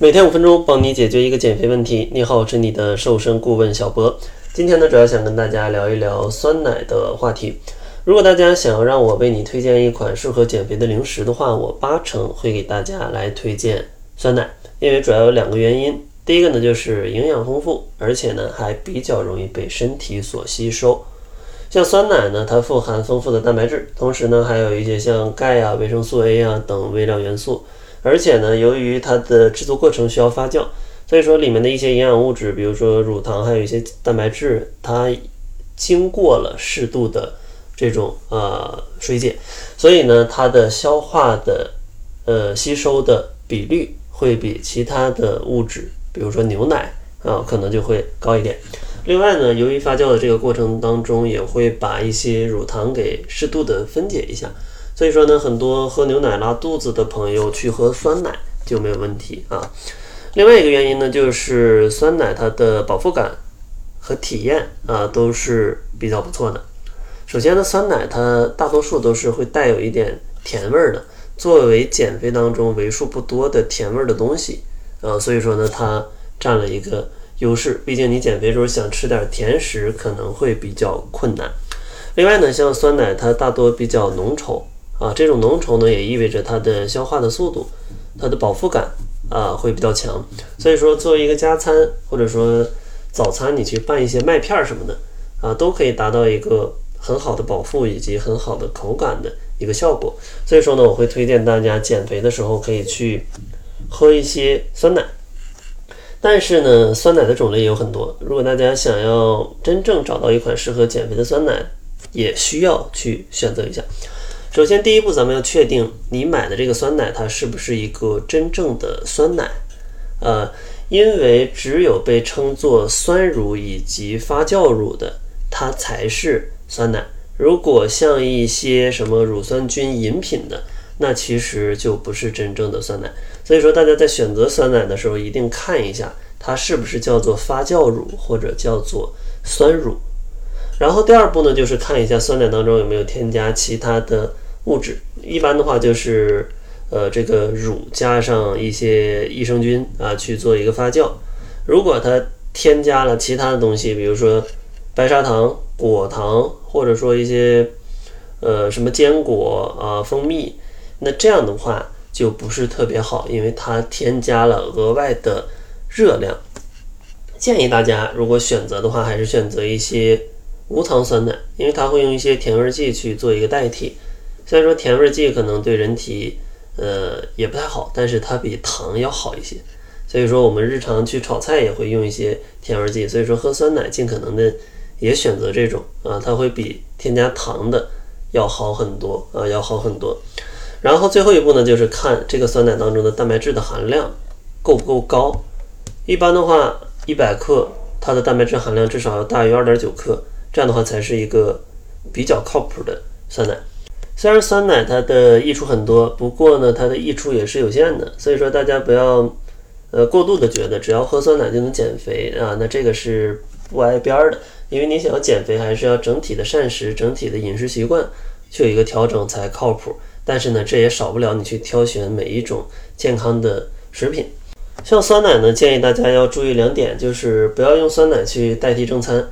每天五分钟，帮你解决一个减肥问题。你好，我是你的瘦身顾问小博。今天呢，主要想跟大家聊一聊酸奶的话题。如果大家想要让我为你推荐一款适合减肥的零食的话，我八成会给大家来推荐酸奶，因为主要有两个原因。第一个呢，就是营养丰富，而且呢还比较容易被身体所吸收。像酸奶呢，它富含丰富的蛋白质，同时呢还有一些像钙啊、维生素 A 啊等微量元素。而且呢，由于它的制作过程需要发酵，所以说里面的一些营养物质，比如说乳糖，还有一些蛋白质，它经过了适度的这种呃水解，所以呢，它的消化的呃吸收的比率会比其他的物质，比如说牛奶啊，可能就会高一点。另外呢，由于发酵的这个过程当中，也会把一些乳糖给适度的分解一下。所以说呢，很多喝牛奶拉肚子的朋友去喝酸奶就没有问题啊。另外一个原因呢，就是酸奶它的饱腹感和体验啊都是比较不错的。首先呢，酸奶它大多数都是会带有一点甜味儿的，作为减肥当中为数不多的甜味儿的东西啊，所以说呢，它占了一个优势。毕竟你减肥时候想吃点甜食可能会比较困难。另外呢，像酸奶它大多比较浓稠。啊，这种浓稠呢，也意味着它的消化的速度，它的饱腹感啊会比较强。所以说，作为一个加餐或者说早餐，你去拌一些麦片什么的啊，都可以达到一个很好的饱腹以及很好的口感的一个效果。所以说呢，我会推荐大家减肥的时候可以去喝一些酸奶。但是呢，酸奶的种类也有很多。如果大家想要真正找到一款适合减肥的酸奶，也需要去选择一下。首先，第一步，咱们要确定你买的这个酸奶，它是不是一个真正的酸奶？呃，因为只有被称作酸乳以及发酵乳的，它才是酸奶。如果像一些什么乳酸菌饮品的，那其实就不是真正的酸奶。所以说，大家在选择酸奶的时候，一定看一下它是不是叫做发酵乳或者叫做酸乳。然后第二步呢，就是看一下酸奶当中有没有添加其他的物质。一般的话就是，呃，这个乳加上一些益生菌啊去做一个发酵。如果它添加了其他的东西，比如说白砂糖、果糖，或者说一些呃什么坚果啊、蜂蜜，那这样的话就不是特别好，因为它添加了额外的热量。建议大家如果选择的话，还是选择一些。无糖酸奶，因为它会用一些甜味剂去做一个代替。虽然说甜味剂可能对人体，呃，也不太好，但是它比糖要好一些。所以说我们日常去炒菜也会用一些甜味剂。所以说喝酸奶尽可能的也选择这种啊，它会比添加糖的要好很多啊，要好很多。然后最后一步呢，就是看这个酸奶当中的蛋白质的含量够不够高。一般的话，一百克它的蛋白质含量至少要大于二点九克。这样的话才是一个比较靠谱的酸奶。虽然酸奶它的益处很多，不过呢，它的益处也是有限的。所以说大家不要呃过度的觉得只要喝酸奶就能减肥啊，那这个是不挨边儿的。因为你想要减肥，还是要整体的膳食、整体的饮食习惯去有一个调整才靠谱。但是呢，这也少不了你去挑选每一种健康的食品。像酸奶呢，建议大家要注意两点，就是不要用酸奶去代替正餐。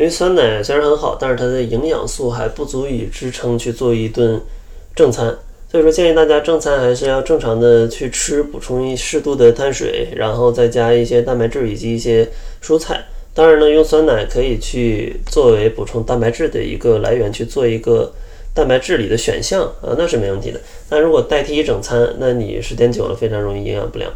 因为酸奶虽然很好，但是它的营养素还不足以支撑去做一顿正餐，所以说建议大家正餐还是要正常的去吃，补充一适度的碳水，然后再加一些蛋白质以及一些蔬菜。当然呢，用酸奶可以去作为补充蛋白质的一个来源，去做一个蛋白质里的选项啊，那是没问题的。但如果代替一整餐，那你时间久了非常容易营养不良。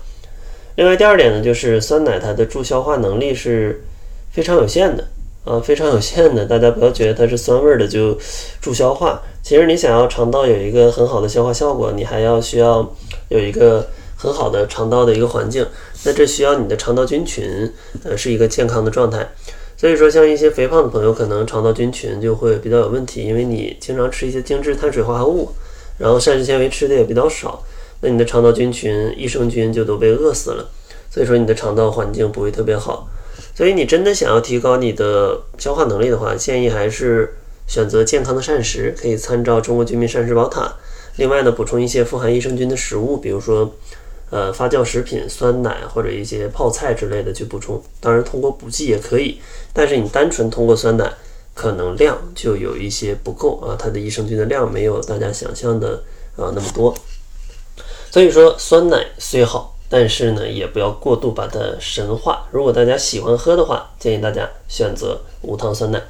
另外第二点呢，就是酸奶它的助消化能力是非常有限的。啊，非常有限的，大家不要觉得它是酸味的就助消化。其实你想要肠道有一个很好的消化效果，你还要需要有一个很好的肠道的一个环境。那这需要你的肠道菌群呃是一个健康的状态。所以说，像一些肥胖的朋友，可能肠道菌群就会比较有问题，因为你经常吃一些精致碳水化合物，然后膳食纤维吃的也比较少，那你的肠道菌群、益生菌就都被饿死了。所以说，你的肠道环境不会特别好。所以你真的想要提高你的消化能力的话，建议还是选择健康的膳食，可以参照《中国居民膳食宝塔》。另外呢，补充一些富含益生菌的食物，比如说，呃发酵食品、酸奶或者一些泡菜之类的去补充。当然，通过补剂也可以，但是你单纯通过酸奶，可能量就有一些不够啊，它的益生菌的量没有大家想象的啊那么多。所以说，酸奶虽好，但是呢，也不要过度把它神化。如果大家喜欢喝的话，建议大家选择无糖酸奶。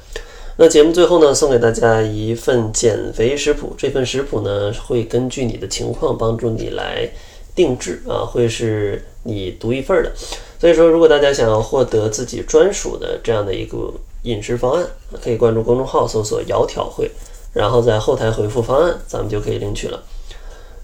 那节目最后呢，送给大家一份减肥食谱。这份食谱呢，会根据你的情况帮助你来定制啊，会是你独一份的。所以说，如果大家想要获得自己专属的这样的一个饮食方案，可以关注公众号搜索“窈窕会”，然后在后台回复方案，咱们就可以领取了。